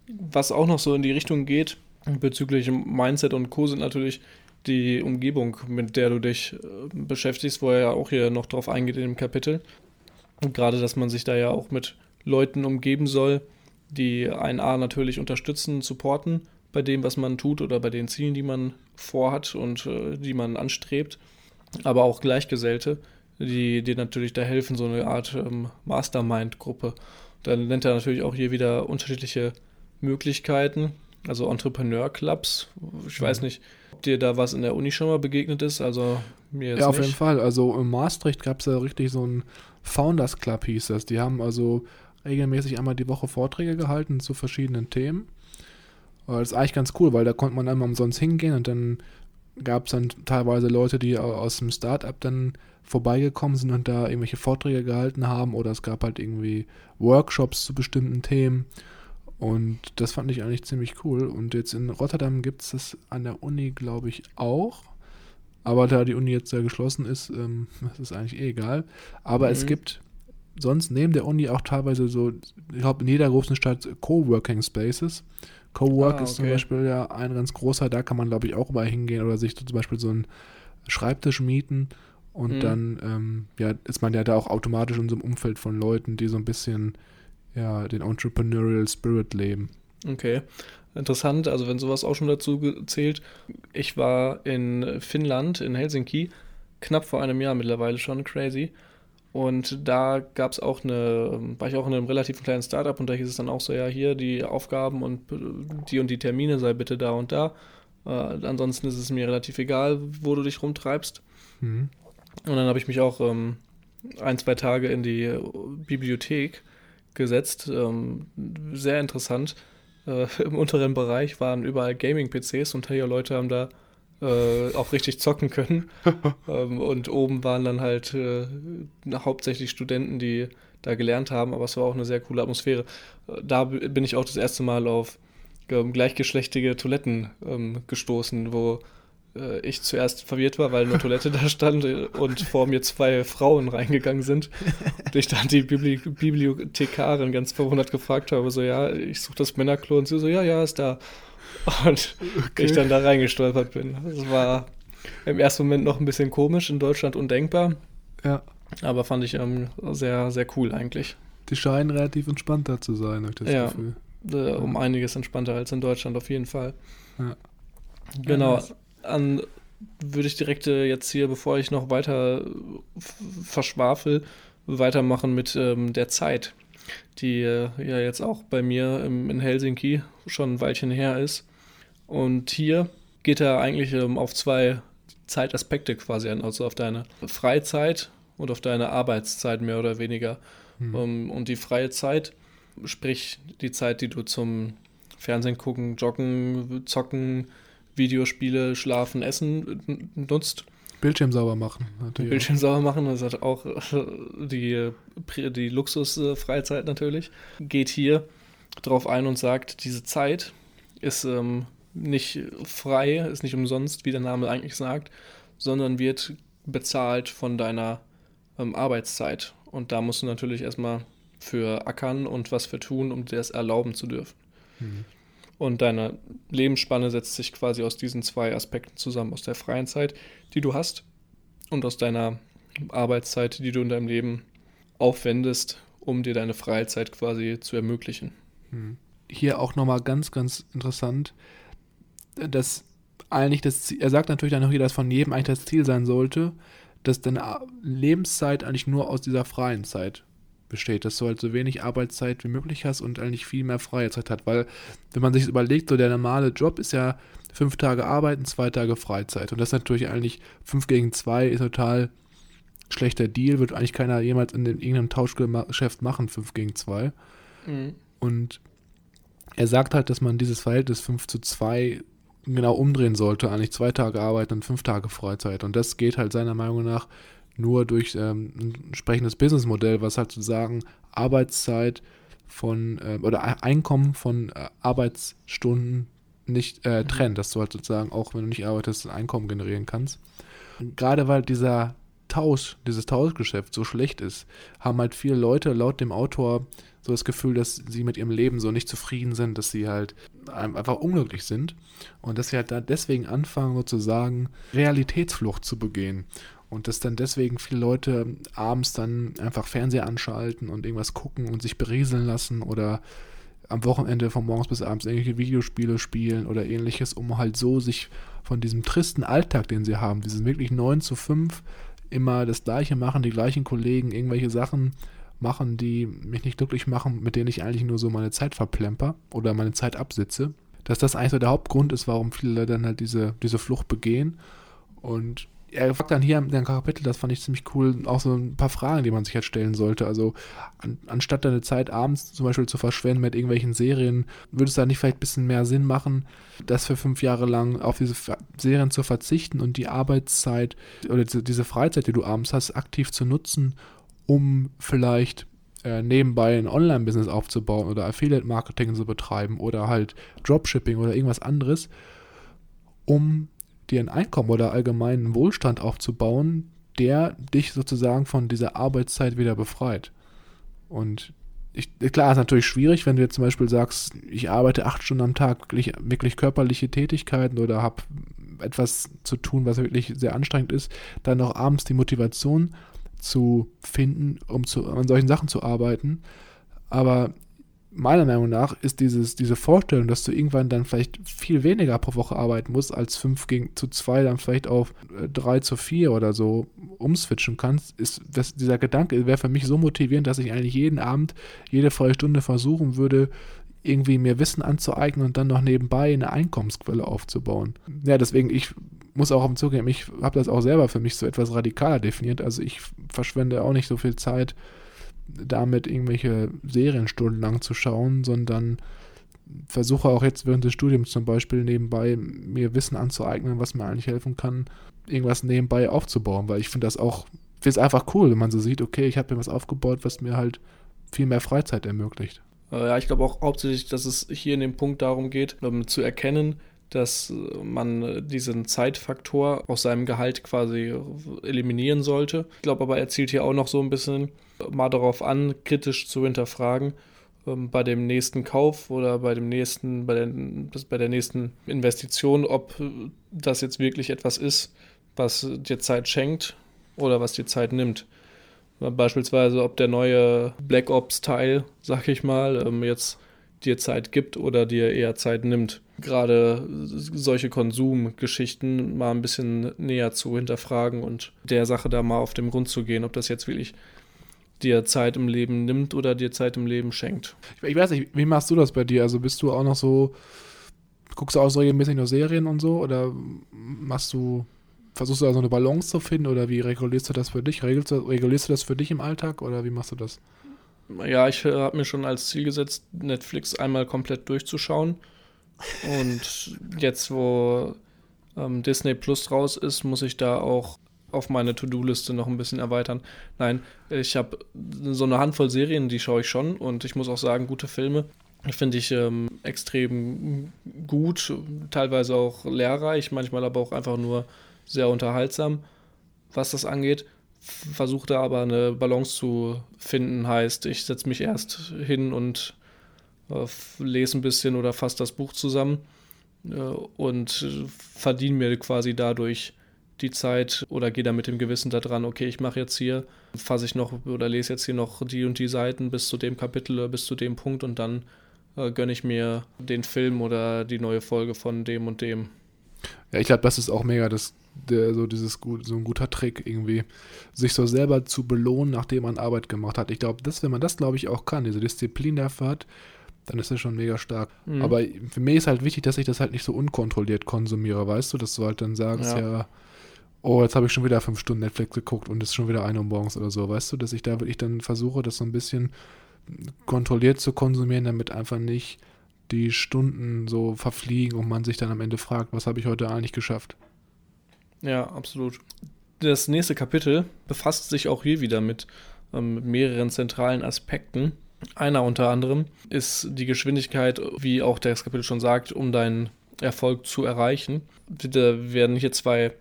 Was auch noch so in die Richtung geht, bezüglich Mindset und Co. sind natürlich die Umgebung, mit der du dich äh, beschäftigst, wo er ja auch hier noch drauf eingeht in dem Kapitel. Und gerade, dass man sich da ja auch mit Leuten umgeben soll, die einen A natürlich unterstützen, supporten bei dem, was man tut oder bei den Zielen, die man vorhat und äh, die man anstrebt, aber auch Gleichgesellte, die dir natürlich da helfen, so eine Art ähm, Mastermind-Gruppe. Dann nennt er natürlich auch hier wieder unterschiedliche Möglichkeiten, also Entrepreneur-Clubs. Ich weiß mhm. nicht, ob dir da was in der Uni schon mal begegnet ist, also mir jetzt Ja, auf nicht. jeden Fall. Also in Maastricht gab es ja richtig so ein Founders Club hieß das. Die haben also regelmäßig einmal die Woche Vorträge gehalten zu verschiedenen Themen. Das ist eigentlich ganz cool, weil da konnte man einmal umsonst hingehen und dann gab es dann teilweise Leute, die aus dem Startup dann vorbeigekommen sind und da irgendwelche Vorträge gehalten haben oder es gab halt irgendwie Workshops zu bestimmten Themen und das fand ich eigentlich ziemlich cool und jetzt in Rotterdam gibt es das an der Uni, glaube ich, auch. Aber da die Uni jetzt ja geschlossen ist, ähm, das *laughs* ist eigentlich eh egal. Aber mhm. es gibt sonst neben der Uni auch teilweise so, ich glaube, in jeder großen Stadt Coworking Spaces. Cowork ah, okay. ist zum Beispiel ja ein ganz großer, da kann man, glaube ich, auch mal hingehen oder sich zum Beispiel so einen Schreibtisch mieten und mhm. dann ähm, ja, ist man ja da auch automatisch in so einem Umfeld von Leuten, die so ein bisschen ja, den Entrepreneurial Spirit leben. Okay. Interessant, also wenn sowas auch schon dazu zählt. Ich war in Finnland, in Helsinki, knapp vor einem Jahr mittlerweile schon, crazy. Und da gab es auch eine, war ich auch in einem relativ kleinen Startup und da hieß es dann auch so, ja, hier die Aufgaben und die und die Termine sei bitte da und da. Äh, ansonsten ist es mir relativ egal, wo du dich rumtreibst. Mhm. Und dann habe ich mich auch ähm, ein, zwei Tage in die Bibliothek gesetzt. Ähm, sehr interessant. Äh, *laughs* Im unteren Bereich waren überall Gaming-PCs und hier Leute haben da äh, auch richtig zocken können. *laughs* ähm, und oben waren dann halt äh, hauptsächlich Studenten, die da gelernt haben, aber es war auch eine sehr coole Atmosphäre. Äh, da bin ich auch das erste Mal auf ähm, gleichgeschlechtige Toiletten ähm, gestoßen, wo äh, ich zuerst verwirrt war, weil eine Toilette da stand und vor mir zwei Frauen reingegangen sind. *laughs* Und ich dann die Bibli Bibliothekarin ganz verwundert gefragt habe, so, ja, ich suche das Männerklo und sie so, ja, ja, ist da. Und okay. ich dann da reingestolpert bin. Das war im ersten Moment noch ein bisschen komisch, in Deutschland undenkbar. Ja. Aber fand ich ähm, sehr, sehr cool eigentlich. Die scheinen relativ entspannter zu sein, habe ich das ja, Gefühl. Äh, um einiges entspannter als in Deutschland auf jeden Fall. Ja. Genau. An würde ich direkt äh, jetzt hier, bevor ich noch weiter verschwafel, weitermachen mit ähm, der Zeit, die äh, ja jetzt auch bei mir im, in Helsinki schon ein Weilchen her ist. Und hier geht er eigentlich ähm, auf zwei Zeitaspekte quasi an, also auf deine Freizeit und auf deine Arbeitszeit mehr oder weniger. Mhm. Um, und die freie Zeit, sprich die Zeit, die du zum Fernsehen gucken, joggen, zocken, Videospiele, schlafen, essen nutzt. Bildschirm sauber machen. Natürlich. Bildschirm sauber machen, das hat auch die, die Luxusfreizeit natürlich. Geht hier drauf ein und sagt, diese Zeit ist ähm, nicht frei, ist nicht umsonst, wie der Name eigentlich sagt, sondern wird bezahlt von deiner ähm, Arbeitszeit. Und da musst du natürlich erstmal für ackern und was für tun, um dir das erlauben zu dürfen. Mhm. Und deine Lebensspanne setzt sich quasi aus diesen zwei Aspekten zusammen, aus der freien Zeit, die du hast, und aus deiner Arbeitszeit, die du in deinem Leben aufwendest, um dir deine Freizeit quasi zu ermöglichen. Mhm. Hier auch nochmal ganz, ganz interessant, dass eigentlich das Ziel, er sagt natürlich dann noch hier, dass von jedem eigentlich das Ziel sein sollte, dass deine Lebenszeit eigentlich nur aus dieser freien Zeit besteht, dass du halt so wenig Arbeitszeit wie möglich hast und eigentlich viel mehr freie Zeit hat, weil wenn man sich überlegt, so der normale Job ist ja fünf Tage arbeiten, zwei Tage Freizeit und das ist natürlich eigentlich fünf gegen zwei ist total schlechter Deal, wird eigentlich keiner jemals in irgendeinem Tauschgeschäft machen, fünf gegen zwei mhm. und er sagt halt, dass man dieses Verhältnis 5 zu 2 genau umdrehen sollte, eigentlich zwei Tage arbeiten und fünf Tage Freizeit. Und das geht halt seiner Meinung nach nur durch ähm, ein entsprechendes Businessmodell, was halt sozusagen Arbeitszeit von äh, oder Einkommen von äh, Arbeitsstunden nicht äh, mhm. trennt, dass du halt sozusagen auch, wenn du nicht arbeitest, ein Einkommen generieren kannst. Und gerade weil dieser Tausch, dieses Tauschgeschäft so schlecht ist, haben halt viele Leute laut dem Autor so das Gefühl, dass sie mit ihrem Leben so nicht zufrieden sind, dass sie halt einfach unglücklich sind und dass sie halt da deswegen anfangen, sozusagen Realitätsflucht zu begehen. Und dass dann deswegen viele Leute abends dann einfach Fernseher anschalten und irgendwas gucken und sich berieseln lassen oder am Wochenende von morgens bis abends irgendwelche Videospiele spielen oder ähnliches, um halt so sich von diesem tristen Alltag, den sie haben, diesen wirklich 9 zu 5, immer das Gleiche machen, die gleichen Kollegen, irgendwelche Sachen machen, die mich nicht glücklich machen, mit denen ich eigentlich nur so meine Zeit verplemper oder meine Zeit absitze. Dass das eigentlich so der Hauptgrund ist, warum viele dann halt diese, diese Flucht begehen. Und er fragt dann hier in Kapitel, das fand ich ziemlich cool, auch so ein paar Fragen, die man sich halt stellen sollte. Also an, anstatt deine Zeit abends zum Beispiel zu verschwenden mit irgendwelchen Serien, würde es da nicht vielleicht ein bisschen mehr Sinn machen, das für fünf Jahre lang auf diese Serien zu verzichten und die Arbeitszeit oder diese Freizeit, die du abends hast, aktiv zu nutzen, um vielleicht äh, nebenbei ein Online-Business aufzubauen oder Affiliate-Marketing zu betreiben oder halt Dropshipping oder irgendwas anderes, um dir ein Einkommen oder allgemeinen Wohlstand aufzubauen, der dich sozusagen von dieser Arbeitszeit wieder befreit. Und ich, klar, ist natürlich schwierig, wenn du jetzt zum Beispiel sagst, ich arbeite acht Stunden am Tag, wirklich, wirklich körperliche Tätigkeiten oder habe etwas zu tun, was wirklich sehr anstrengend ist, dann noch abends die Motivation zu finden, um zu, an solchen Sachen zu arbeiten. Aber meiner Meinung nach ist dieses, diese Vorstellung, dass du irgendwann dann vielleicht viel weniger pro Woche arbeiten musst, als 5 gegen zu 2 dann vielleicht auf 3 äh, zu 4 oder so umswitchen kannst, ist das, dieser Gedanke wäre für mich so motivierend, dass ich eigentlich jeden Abend, jede freie Stunde versuchen würde, irgendwie mir Wissen anzueignen und dann noch nebenbei eine Einkommensquelle aufzubauen. Ja, deswegen, ich muss auch auf den zugeben, ich habe das auch selber für mich so etwas radikaler definiert. Also ich verschwende auch nicht so viel Zeit damit, irgendwelche Serien stundenlang zu schauen, sondern versuche auch jetzt während des Studiums zum Beispiel nebenbei mir Wissen anzueignen, was mir eigentlich helfen kann, irgendwas nebenbei aufzubauen, weil ich finde das auch, finde es einfach cool, wenn man so sieht, okay, ich habe mir was aufgebaut, was mir halt viel mehr Freizeit ermöglicht. Äh, ja, ich glaube auch hauptsächlich, dass es hier in dem Punkt darum geht, um zu erkennen, dass man diesen Zeitfaktor aus seinem Gehalt quasi eliminieren sollte. Ich glaube aber, er zielt hier auch noch so ein bisschen mal darauf an, kritisch zu hinterfragen, ähm, bei dem nächsten Kauf oder bei dem nächsten, bei der, bei der nächsten Investition, ob das jetzt wirklich etwas ist, was dir Zeit schenkt oder was dir Zeit nimmt. Beispielsweise, ob der neue Black Ops-Teil, sag ich mal, ähm, jetzt dir Zeit gibt oder dir eher Zeit nimmt. Gerade solche Konsumgeschichten mal ein bisschen näher zu hinterfragen und der Sache da mal auf den Grund zu gehen, ob das jetzt wirklich dir Zeit im Leben nimmt oder dir Zeit im Leben schenkt. Ich weiß nicht, wie machst du das bei dir? Also bist du auch noch so, guckst du auch so regelmäßig nur Serien und so oder machst du versuchst du da so eine Balance zu finden oder wie regulierst du das für dich? Regulierst du, regulierst du das für dich im Alltag oder wie machst du das? Ja, ich äh, habe mir schon als Ziel gesetzt, Netflix einmal komplett durchzuschauen. Und jetzt, wo ähm, Disney Plus raus ist, muss ich da auch auf meine To-Do-Liste noch ein bisschen erweitern. Nein, ich habe so eine Handvoll Serien, die schaue ich schon und ich muss auch sagen, gute Filme finde ich ähm, extrem gut, teilweise auch lehrreich, manchmal aber auch einfach nur sehr unterhaltsam, was das angeht. Versuche da aber eine Balance zu finden, heißt, ich setze mich erst hin und äh, lese ein bisschen oder fasse das Buch zusammen äh, und verdiene mir quasi dadurch die Zeit oder gehe da mit dem Gewissen da dran, okay, ich mache jetzt hier, fasse ich noch oder lese jetzt hier noch die und die Seiten bis zu dem Kapitel oder bis zu dem Punkt und dann äh, gönne ich mir den Film oder die neue Folge von dem und dem. Ja, ich glaube, das ist auch mega das der, so dieses gut, so ein guter Trick irgendwie, sich so selber zu belohnen, nachdem man Arbeit gemacht hat. Ich glaube, das, wenn man das, glaube ich, auch kann, diese Disziplin dafür hat, dann ist das schon mega stark. Mhm. Aber für mich ist halt wichtig, dass ich das halt nicht so unkontrolliert konsumiere, weißt du, dass du halt dann sagst, ja, ja oh, jetzt habe ich schon wieder fünf Stunden Netflix geguckt und es ist schon wieder eine Uhr morgens oder so, weißt du, dass ich da wirklich dann versuche, das so ein bisschen kontrolliert zu konsumieren, damit einfach nicht die Stunden so verfliegen und man sich dann am Ende fragt, was habe ich heute eigentlich geschafft. Ja, absolut. Das nächste Kapitel befasst sich auch hier wieder mit ähm, mehreren zentralen Aspekten. Einer unter anderem ist die Geschwindigkeit, wie auch das Kapitel schon sagt, um deinen Erfolg zu erreichen. Da werden hier zwei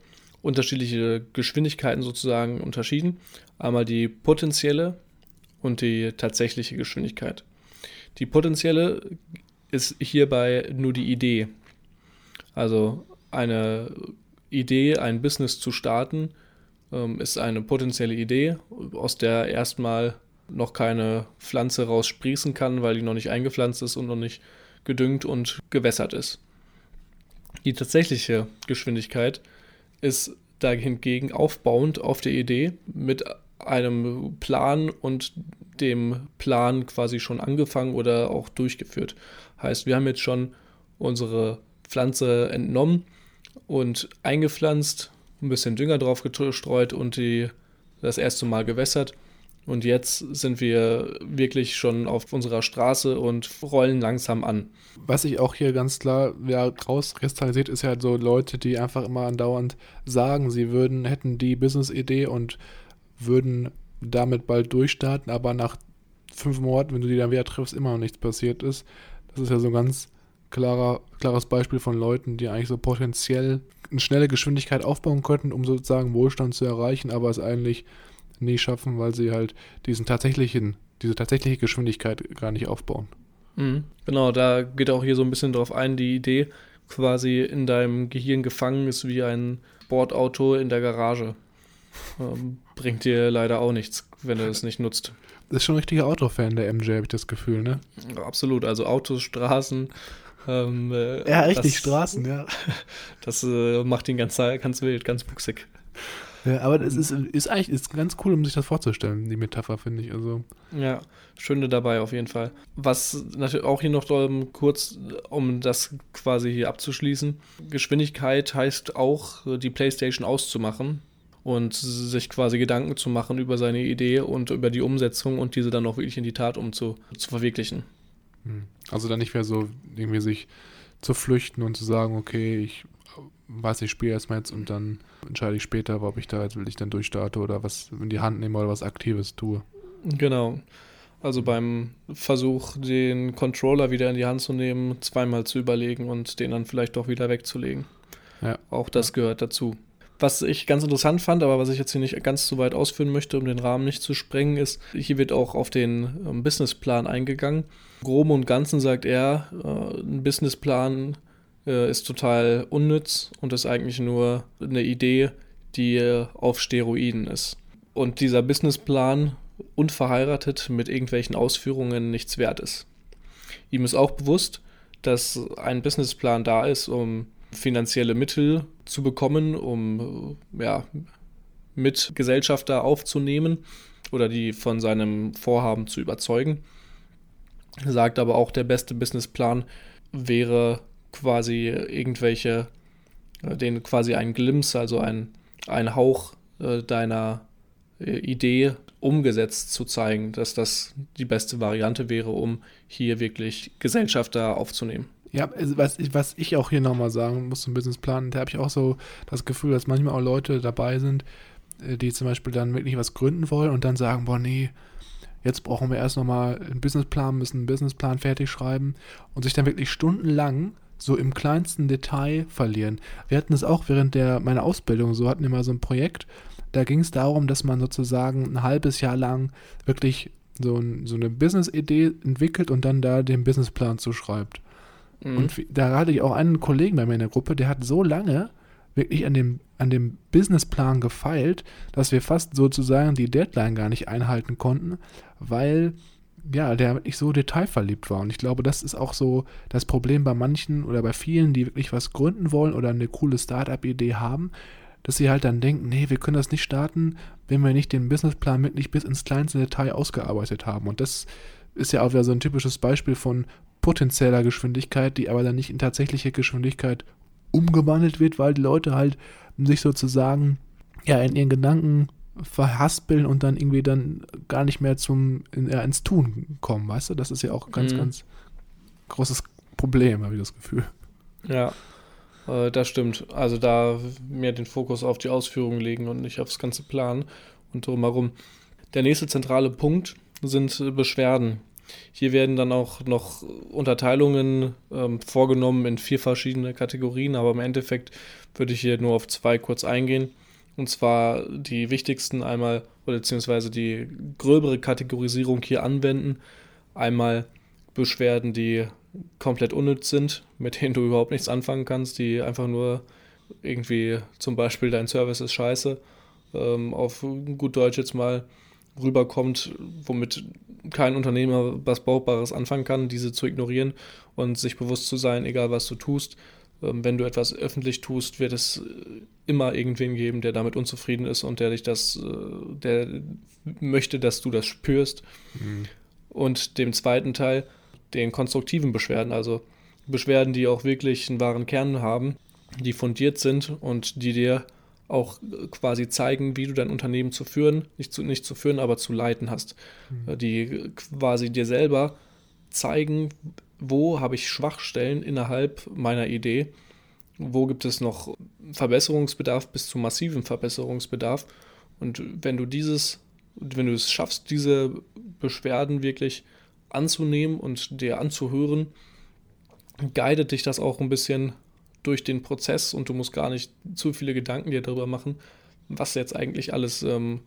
unterschiedliche Geschwindigkeiten sozusagen unterschieden. Einmal die potenzielle und die tatsächliche Geschwindigkeit. Die potenzielle ist hierbei nur die Idee. Also eine Idee, ein Business zu starten, ähm, ist eine potenzielle Idee, aus der erstmal noch keine Pflanze raussprießen kann, weil die noch nicht eingepflanzt ist und noch nicht gedüngt und gewässert ist. Die tatsächliche Geschwindigkeit ist dahingegen aufbauend auf der Idee mit einem Plan und dem Plan quasi schon angefangen oder auch durchgeführt. Heißt, wir haben jetzt schon unsere Pflanze entnommen, und eingepflanzt, ein bisschen Dünger drauf gestreut und die das erste Mal gewässert. Und jetzt sind wir wirklich schon auf unserer Straße und rollen langsam an. Was sich auch hier ganz klar ja, rauskristallisiert, ist ja so Leute, die einfach immer andauernd sagen, sie würden, hätten die Business-Idee und würden damit bald durchstarten, aber nach fünf Monaten, wenn du die dann wieder triffst, immer noch nichts passiert ist. Das ist ja so ganz klarer, klares Beispiel von Leuten, die eigentlich so potenziell eine schnelle Geschwindigkeit aufbauen könnten, um sozusagen Wohlstand zu erreichen, aber es eigentlich nie schaffen, weil sie halt diesen tatsächlichen, diese tatsächliche Geschwindigkeit gar nicht aufbauen. Mhm. Genau, da geht auch hier so ein bisschen drauf ein, die Idee quasi in deinem Gehirn gefangen ist wie ein Sportauto in der Garage. Ähm, bringt dir leider auch nichts, wenn du es nicht nutzt. Das ist schon ein richtiger Autofan, der MJ, habe ich das Gefühl, ne? Absolut, also Autos, Straßen, ähm, äh, ja, richtig, das, Straßen, ja. *laughs* Das äh, macht ihn ganz, ganz wild, ganz buchsig. Ja, aber es ist, ist eigentlich ist ganz cool, um sich das vorzustellen, die Metapher, finde ich. Also. Ja, schöne dabei auf jeden Fall. Was natürlich auch hier noch um, kurz, um das quasi hier abzuschließen, Geschwindigkeit heißt auch, die Playstation auszumachen und sich quasi Gedanken zu machen über seine Idee und über die Umsetzung und diese dann auch wirklich in die Tat um zu, zu verwirklichen. Hm. Also dann nicht mehr so irgendwie sich zu flüchten und zu sagen, okay, ich weiß, ich spiele erstmal jetzt und dann entscheide ich später, ob ich da jetzt will ich dann durchstarte oder was in die Hand nehme oder was Aktives tue. Genau. Also beim Versuch, den Controller wieder in die Hand zu nehmen, zweimal zu überlegen und den dann vielleicht doch wieder wegzulegen. Ja. Auch das gehört dazu. Was ich ganz interessant fand, aber was ich jetzt hier nicht ganz so weit ausführen möchte, um den Rahmen nicht zu sprengen, ist, hier wird auch auf den ähm, Businessplan eingegangen. Groben und Ganzen sagt er, äh, ein Businessplan äh, ist total unnütz und ist eigentlich nur eine Idee, die äh, auf Steroiden ist. Und dieser Businessplan unverheiratet mit irgendwelchen Ausführungen nichts wert ist. Ihm ist auch bewusst, dass ein Businessplan da ist, um finanzielle Mittel zu bekommen, um ja, Mitgesellschafter aufzunehmen oder die von seinem Vorhaben zu überzeugen. Sagt aber auch, der beste Businessplan wäre quasi irgendwelche, äh, den quasi ein Glimpse, also ein, ein Hauch äh, deiner äh, Idee umgesetzt zu zeigen, dass das die beste Variante wäre, um hier wirklich Gesellschafter aufzunehmen. Ja, was, ich, was ich auch hier nochmal sagen muss zum Businessplan, da habe ich auch so das Gefühl, dass manchmal auch Leute dabei sind, äh, die zum Beispiel dann wirklich was gründen wollen und dann sagen, boah, nee, jetzt brauchen wir erst nochmal einen Businessplan, müssen einen Businessplan fertig schreiben und sich dann wirklich stundenlang so im kleinsten Detail verlieren. Wir hatten es auch während der meiner Ausbildung, so hatten wir mal so ein Projekt, da ging es darum, dass man sozusagen ein halbes Jahr lang wirklich so, ein, so eine Business-Idee entwickelt und dann da den Businessplan zuschreibt. Mhm. Und da hatte ich auch einen Kollegen bei mir in der Gruppe, der hat so lange wirklich an dem, an dem Businessplan gefeilt, dass wir fast sozusagen die Deadline gar nicht einhalten konnten, weil ja, der wirklich so detailverliebt war. Und ich glaube, das ist auch so das Problem bei manchen oder bei vielen, die wirklich was gründen wollen oder eine coole Startup-Idee haben, dass sie halt dann denken, nee, wir können das nicht starten, wenn wir nicht den Businessplan wirklich bis ins kleinste Detail ausgearbeitet haben. Und das ist ja auch wieder so ein typisches Beispiel von potenzieller Geschwindigkeit, die aber dann nicht in tatsächliche Geschwindigkeit umgewandelt wird, weil die Leute halt sich sozusagen ja in ihren Gedanken verhaspeln und dann irgendwie dann gar nicht mehr zum in, ja, ins Tun kommen, weißt du? Das ist ja auch ein ganz, mhm. ganz großes Problem, habe ich das Gefühl. Ja, äh, das stimmt. Also da mehr den Fokus auf die Ausführungen legen und nicht aufs ganze Plan und drumherum. Der nächste zentrale Punkt sind Beschwerden. Hier werden dann auch noch Unterteilungen ähm, vorgenommen in vier verschiedene Kategorien, aber im Endeffekt würde ich hier nur auf zwei kurz eingehen. Und zwar die wichtigsten einmal, oder beziehungsweise die gröbere Kategorisierung hier anwenden. Einmal Beschwerden, die komplett unnütz sind, mit denen du überhaupt nichts anfangen kannst, die einfach nur irgendwie zum Beispiel dein Service ist scheiße, ähm, auf gut Deutsch jetzt mal rüberkommt, womit kein Unternehmer was Brauchbares anfangen kann, diese zu ignorieren und sich bewusst zu sein, egal was du tust, wenn du etwas öffentlich tust, wird es äh, immer irgendwen geben, der damit unzufrieden ist und der dich das, äh, der möchte, dass du das spürst. Mhm. Und dem zweiten Teil, den konstruktiven Beschwerden, also Beschwerden, die auch wirklich einen wahren Kern haben, die fundiert sind und die dir auch quasi zeigen, wie du dein Unternehmen zu führen, nicht zu, nicht zu führen, aber zu leiten hast. Mhm. Die quasi dir selber zeigen, wo habe ich Schwachstellen innerhalb meiner Idee, wo gibt es noch Verbesserungsbedarf bis zu massivem Verbesserungsbedarf. Und wenn du dieses, wenn du es schaffst, diese Beschwerden wirklich anzunehmen und dir anzuhören, guidet dich das auch ein bisschen durch den Prozess und du musst gar nicht zu viele Gedanken dir darüber machen, was jetzt eigentlich alles ähm,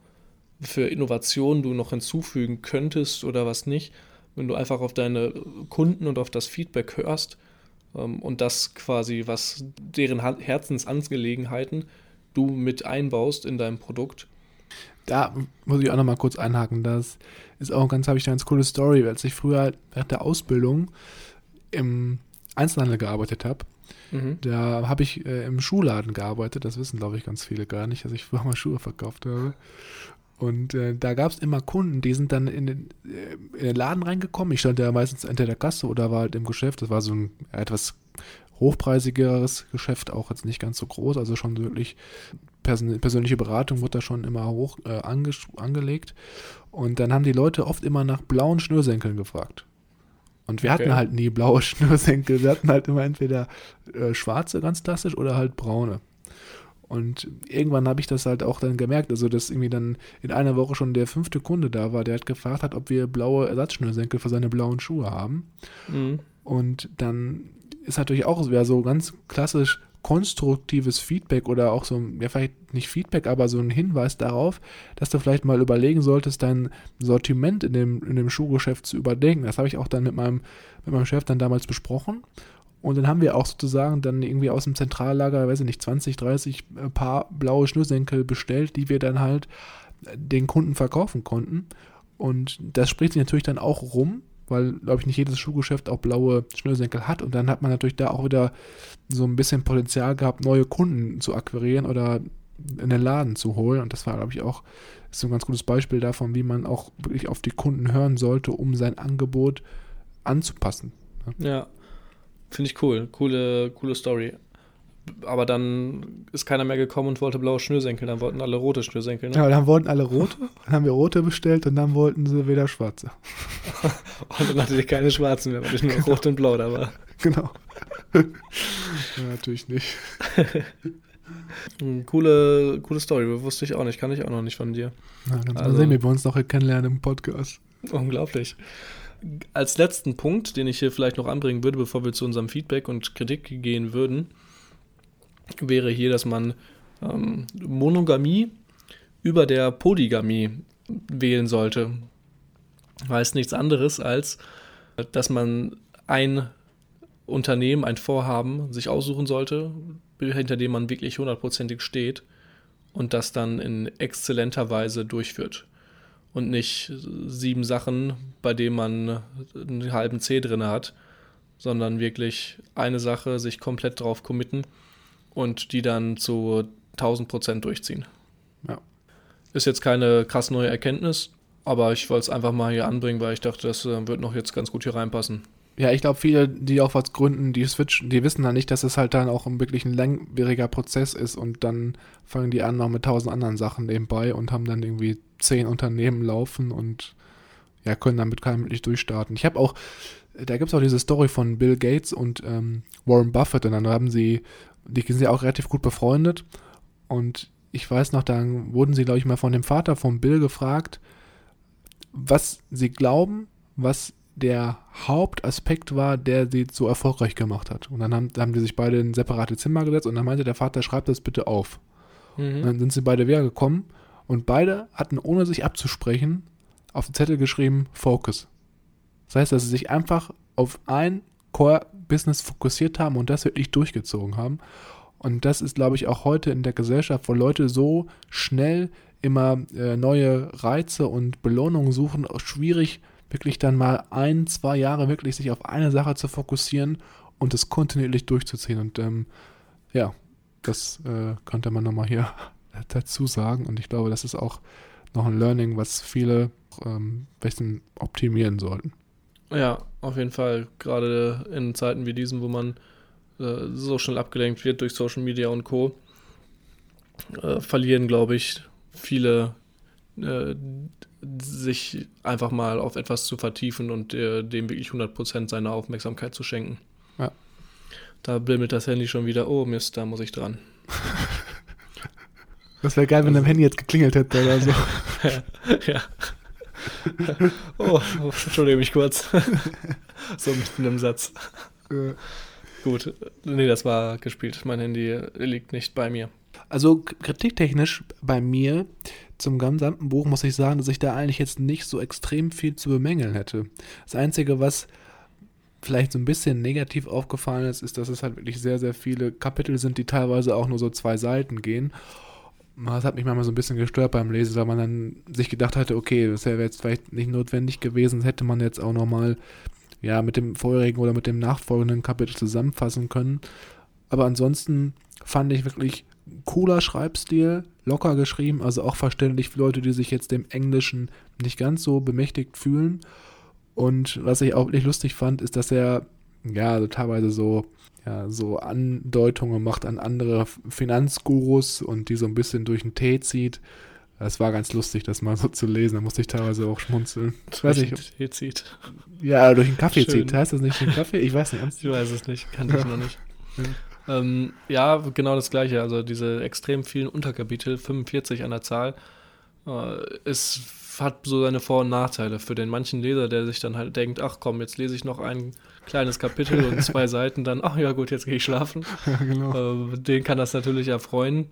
für Innovationen du noch hinzufügen könntest oder was nicht. Wenn du einfach auf deine Kunden und auf das Feedback hörst ähm, und das quasi, was deren Herzensangelegenheiten du mit einbaust in deinem Produkt. Da muss ich auch noch mal kurz einhaken. Das ist auch ganz, habe ich eine ganz coole Story, als ich früher während der Ausbildung im Einzelhandel gearbeitet habe. Mhm. Da habe ich äh, im Schuhladen gearbeitet. Das wissen, glaube ich, ganz viele gar nicht, dass ich früher mal Schuhe verkauft habe. Und äh, da gab es immer Kunden, die sind dann in den, äh, in den Laden reingekommen. Ich stand ja meistens hinter der Kasse oder war halt im Geschäft. Das war so ein etwas hochpreisigeres Geschäft, auch jetzt nicht ganz so groß, also schon wirklich person persönliche Beratung wurde da schon immer hoch äh, ange angelegt. Und dann haben die Leute oft immer nach blauen Schnürsenkeln gefragt. Und wir okay. hatten halt nie blaue *laughs* Schnürsenkel. Wir hatten halt immer entweder äh, schwarze, ganz klassisch, oder halt braune. Und irgendwann habe ich das halt auch dann gemerkt, also dass irgendwie dann in einer Woche schon der fünfte Kunde da war, der hat gefragt hat, ob wir blaue Ersatzschnürsenkel für seine blauen Schuhe haben. Mhm. Und dann ist natürlich auch wieder so ganz klassisch konstruktives Feedback oder auch so, ja, vielleicht nicht Feedback, aber so ein Hinweis darauf, dass du vielleicht mal überlegen solltest, dein Sortiment in dem, in dem Schuhgeschäft zu überdenken. Das habe ich auch dann mit meinem, mit meinem Chef dann damals besprochen. Und dann haben wir auch sozusagen dann irgendwie aus dem Zentrallager, weiß ich nicht, 20, 30 äh, Paar blaue Schnürsenkel bestellt, die wir dann halt den Kunden verkaufen konnten. Und das spricht sich natürlich dann auch rum, weil, glaube ich, nicht jedes Schuhgeschäft auch blaue Schnürsenkel hat. Und dann hat man natürlich da auch wieder so ein bisschen Potenzial gehabt, neue Kunden zu akquirieren oder in den Laden zu holen. Und das war, glaube ich, auch so ein ganz gutes Beispiel davon, wie man auch wirklich auf die Kunden hören sollte, um sein Angebot anzupassen. Ja, finde ich cool. Coole, coole Story. Aber dann ist keiner mehr gekommen und wollte blaue Schnürsenkel, dann wollten alle rote Schnürsenkel. Ne? Ja, dann wollten alle rote, dann haben wir rote bestellt und dann wollten sie wieder schwarze. *laughs* und dann hatte ich keine schwarzen mehr, weil ich nur genau. rot und blau da war. Genau. ja, natürlich nicht. coole, coole Story, wusste ich auch nicht, kann ich auch noch nicht von dir. Na, dann also, sehen wir uns noch kennenlernen im Podcast. Unglaublich. Als letzten Punkt, den ich hier vielleicht noch anbringen würde, bevor wir zu unserem Feedback und Kritik gehen würden, wäre hier, dass man ähm, Monogamie über der Polygamie wählen sollte. Heißt nichts anderes als, dass man ein Unternehmen, ein Vorhaben sich aussuchen sollte, hinter dem man wirklich hundertprozentig steht und das dann in exzellenter Weise durchführt. Und nicht sieben Sachen, bei denen man einen halben C drin hat, sondern wirklich eine Sache, sich komplett drauf committen und die dann zu 1000 Prozent durchziehen. Ja. Ist jetzt keine krass neue Erkenntnis, aber ich wollte es einfach mal hier anbringen, weil ich dachte, das äh, wird noch jetzt ganz gut hier reinpassen. Ja, ich glaube, viele, die auch was gründen, die switchen, die wissen dann nicht, dass es halt dann auch wirklich ein langwieriger Prozess ist und dann fangen die an noch mit tausend anderen Sachen nebenbei und haben dann irgendwie zehn Unternehmen laufen und ja, können damit keinem wirklich durchstarten. Ich habe auch, da gibt es auch diese Story von Bill Gates und ähm, Warren Buffett und dann haben sie die sind ja auch relativ gut befreundet. Und ich weiß noch, dann wurden sie, glaube ich, mal von dem Vater von Bill gefragt, was sie glauben, was der Hauptaspekt war, der sie so erfolgreich gemacht hat. Und dann haben, haben die sich beide in separate Zimmer gesetzt und dann meinte der Vater, schreibt das bitte auf. Mhm. dann sind sie beide wieder gekommen und beide hatten, ohne sich abzusprechen, auf den Zettel geschrieben, Focus. Das heißt, dass sie sich einfach auf ein Core-Business fokussiert haben und das wirklich durchgezogen haben. Und das ist, glaube ich, auch heute in der Gesellschaft, wo Leute so schnell immer äh, neue Reize und Belohnungen suchen, schwierig, wirklich dann mal ein, zwei Jahre wirklich sich auf eine Sache zu fokussieren und das kontinuierlich durchzuziehen. Und ähm, ja, das äh, könnte man nochmal hier *laughs* dazu sagen. Und ich glaube, das ist auch noch ein Learning, was viele ähm, bisschen optimieren sollten. Ja, auf jeden Fall. Gerade in Zeiten wie diesen, wo man äh, so schnell abgelenkt wird durch Social Media und Co., äh, verlieren, glaube ich, viele äh, sich einfach mal auf etwas zu vertiefen und äh, dem wirklich 100% seiner Aufmerksamkeit zu schenken. Ja. Da bimmelt das Handy schon wieder, oh Mist, da muss ich dran. *laughs* Das wäre geil, wenn also, dein Handy jetzt geklingelt hätte oder so. *laughs* ja. ja. oh, oh, entschuldige mich kurz. *laughs* so mitten im Satz. Gut, nee, das war gespielt. Mein Handy liegt nicht bei mir. Also kritiktechnisch bei mir zum gesamten Buch muss ich sagen, dass ich da eigentlich jetzt nicht so extrem viel zu bemängeln hätte. Das Einzige, was vielleicht so ein bisschen negativ aufgefallen ist, ist, dass es halt wirklich sehr, sehr viele Kapitel sind, die teilweise auch nur so zwei Seiten gehen das hat mich manchmal so ein bisschen gestört beim Lesen, weil man dann sich gedacht hatte, okay, das wäre jetzt vielleicht nicht notwendig gewesen, das hätte man jetzt auch nochmal ja, mit dem vorherigen oder mit dem nachfolgenden Kapitel zusammenfassen können. Aber ansonsten fand ich wirklich cooler Schreibstil, locker geschrieben, also auch verständlich für Leute, die sich jetzt dem Englischen nicht ganz so bemächtigt fühlen. Und was ich auch nicht lustig fand, ist, dass er ja also teilweise so ja, so Andeutungen macht an andere Finanzgurus und die so ein bisschen durch den Tee zieht. Es war ganz lustig, das mal so zu lesen. Da musste ich teilweise auch schmunzeln. Ich weiß nicht. Tee zieht. Ja, durch den Kaffee Schön. zieht. Heißt das nicht den Kaffee? Ich weiß nicht. Ich weiß es nicht. Kann ich noch nicht. *laughs* Ähm, ja, genau das gleiche. Also diese extrem vielen Unterkapitel, 45 an der Zahl, äh, es hat so seine Vor- und Nachteile. Für den manchen Leser, der sich dann halt denkt, ach komm, jetzt lese ich noch ein kleines Kapitel und zwei *laughs* Seiten, dann, ach ja gut, jetzt gehe ich schlafen. Ja, genau. Äh, den kann das natürlich erfreuen.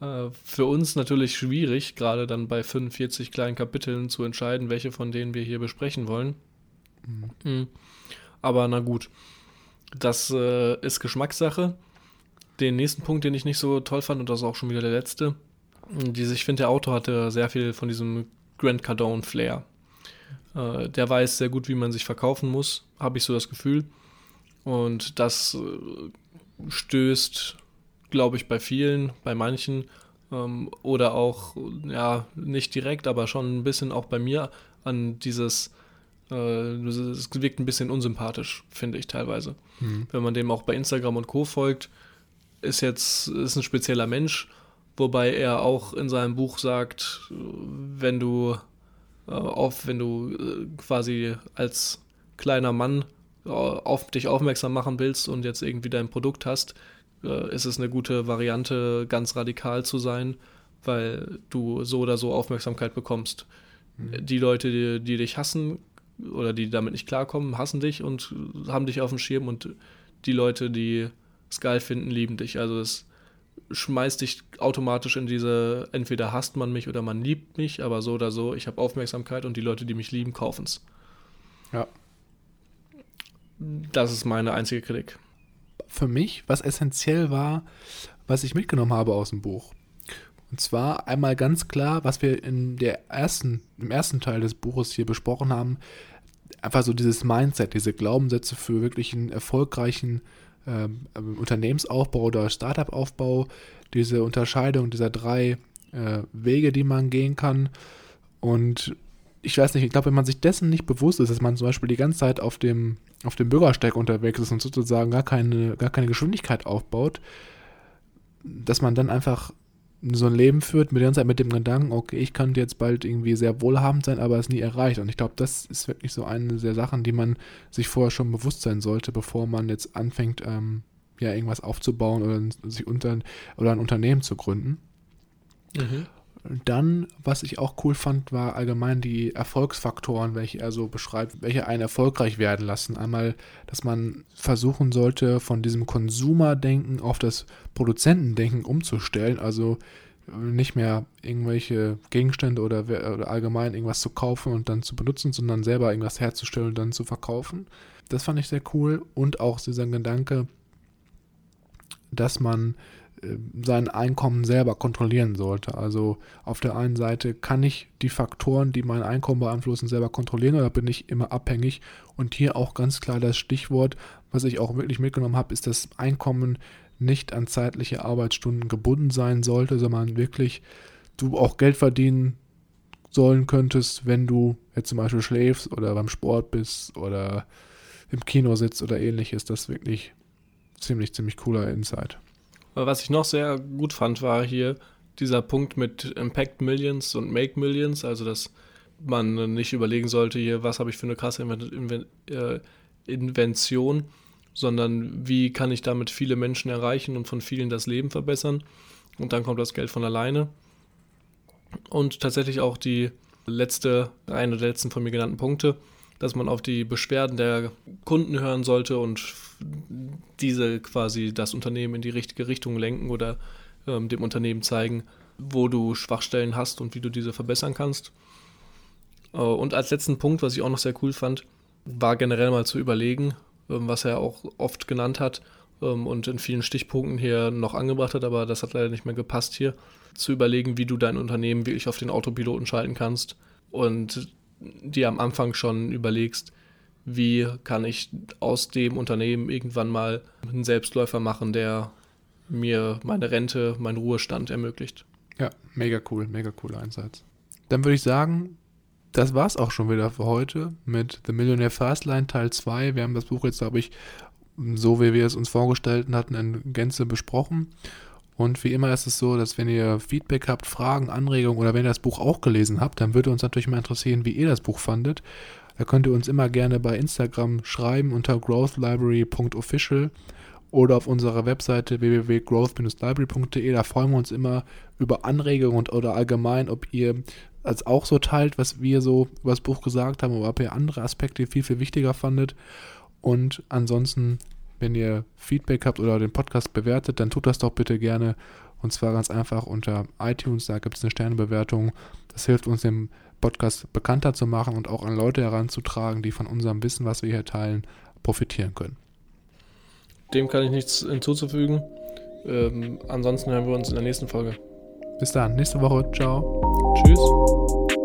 Äh, für uns natürlich schwierig, gerade dann bei 45 kleinen Kapiteln zu entscheiden, welche von denen wir hier besprechen wollen. Mhm. Aber na gut, das äh, ist Geschmackssache. Den nächsten Punkt, den ich nicht so toll fand, und das ist auch schon wieder der letzte, diese, ich finde, der Autor hatte sehr viel von diesem Grant Cardone-Flair. Äh, der weiß sehr gut, wie man sich verkaufen muss, habe ich so das Gefühl. Und das äh, stößt, glaube ich, bei vielen, bei manchen ähm, oder auch, ja, nicht direkt, aber schon ein bisschen auch bei mir an dieses, äh, es wirkt ein bisschen unsympathisch, finde ich teilweise. Mhm. Wenn man dem auch bei Instagram und Co. folgt, ist jetzt, ist ein spezieller Mensch, wobei er auch in seinem Buch sagt, wenn du äh, auf, wenn du äh, quasi als kleiner Mann äh, auf dich aufmerksam machen willst und jetzt irgendwie dein Produkt hast, äh, ist es eine gute Variante, ganz radikal zu sein, weil du so oder so Aufmerksamkeit bekommst. Die Leute, die, die dich hassen oder die damit nicht klarkommen, hassen dich und haben dich auf dem Schirm und die Leute, die es geil finden, lieben dich. Also es schmeißt dich automatisch in diese, entweder hasst man mich oder man liebt mich, aber so oder so, ich habe Aufmerksamkeit und die Leute, die mich lieben, kaufen es. Ja. Das ist meine einzige Kritik. Für mich, was essentiell war, was ich mitgenommen habe aus dem Buch. Und zwar einmal ganz klar, was wir in der ersten, im ersten Teil des Buches hier besprochen haben, einfach so dieses Mindset, diese Glaubenssätze für wirklich einen erfolgreichen ähm, Unternehmensaufbau oder Startup-Aufbau, diese Unterscheidung dieser drei äh, Wege, die man gehen kann. Und ich weiß nicht, ich glaube, wenn man sich dessen nicht bewusst ist, dass man zum Beispiel die ganze Zeit auf dem, auf dem Bürgersteig unterwegs ist und sozusagen gar keine, gar keine Geschwindigkeit aufbaut, dass man dann einfach so ein Leben führt mit, der ganze Zeit mit dem Gedanken, okay, ich könnte jetzt bald irgendwie sehr wohlhabend sein, aber es nie erreicht. Und ich glaube, das ist wirklich so eine der Sachen, die man sich vorher schon bewusst sein sollte, bevor man jetzt anfängt, ähm, ja, irgendwas aufzubauen oder sich unter oder ein Unternehmen zu gründen. Mhm. Dann, was ich auch cool fand, war allgemein die Erfolgsfaktoren, welche er so beschreibt, welche einen erfolgreich werden lassen. Einmal, dass man versuchen sollte, von diesem Konsumerdenken auf das Produzentendenken umzustellen, also nicht mehr irgendwelche Gegenstände oder, oder allgemein irgendwas zu kaufen und dann zu benutzen, sondern selber irgendwas herzustellen und dann zu verkaufen. Das fand ich sehr cool und auch dieser Gedanke, dass man sein Einkommen selber kontrollieren sollte. Also auf der einen Seite kann ich die Faktoren, die mein Einkommen beeinflussen, selber kontrollieren oder bin ich immer abhängig. Und hier auch ganz klar das Stichwort, was ich auch wirklich mitgenommen habe, ist, dass Einkommen nicht an zeitliche Arbeitsstunden gebunden sein sollte, sondern wirklich du auch Geld verdienen sollen könntest, wenn du jetzt zum Beispiel schläfst oder beim Sport bist oder im Kino sitzt oder ähnliches. Das ist wirklich ziemlich, ziemlich cooler Insight. Was ich noch sehr gut fand, war hier dieser Punkt mit Impact Millions und Make Millions, also dass man nicht überlegen sollte, hier, was habe ich für eine krasse Inven äh, Invention, sondern wie kann ich damit viele Menschen erreichen und von vielen das Leben verbessern. Und dann kommt das Geld von alleine. Und tatsächlich auch die letzte, eine der letzten von mir genannten Punkte, dass man auf die Beschwerden der Kunden hören sollte und diese quasi das Unternehmen in die richtige Richtung lenken oder ähm, dem Unternehmen zeigen, wo du Schwachstellen hast und wie du diese verbessern kannst. Äh, und als letzten Punkt, was ich auch noch sehr cool fand, war generell mal zu überlegen, ähm, was er auch oft genannt hat ähm, und in vielen Stichpunkten hier noch angebracht hat, aber das hat leider nicht mehr gepasst hier, zu überlegen, wie du dein Unternehmen wirklich auf den Autopiloten schalten kannst und dir am Anfang schon überlegst, wie kann ich aus dem Unternehmen irgendwann mal einen Selbstläufer machen, der mir meine Rente, meinen Ruhestand ermöglicht. Ja, mega cool, mega cooler Einsatz. Dann würde ich sagen, das war's auch schon wieder für heute mit The Millionaire Fastline Teil 2. Wir haben das Buch jetzt, glaube ich, so wie wir es uns vorgestellt hatten, in Gänze besprochen. Und wie immer ist es so, dass wenn ihr Feedback habt, Fragen, Anregungen oder wenn ihr das Buch auch gelesen habt, dann würde uns natürlich mal interessieren, wie ihr das Buch fandet. Da könnt ihr uns immer gerne bei Instagram schreiben unter growthlibrary.official oder auf unserer Webseite www.growth-library.de. Da freuen wir uns immer über Anregungen und, oder allgemein, ob ihr als auch so teilt, was wir so über das Buch gesagt haben, oder ob ihr andere Aspekte viel, viel wichtiger fandet. Und ansonsten, wenn ihr Feedback habt oder den Podcast bewertet, dann tut das doch bitte gerne. Und zwar ganz einfach unter iTunes, da gibt es eine Sternebewertung. Das hilft uns, den Podcast bekannter zu machen und auch an Leute heranzutragen, die von unserem Wissen, was wir hier teilen, profitieren können. Dem kann ich nichts hinzuzufügen. Ähm, ansonsten hören wir uns in der nächsten Folge. Bis dann, nächste Woche. Ciao. Tschüss.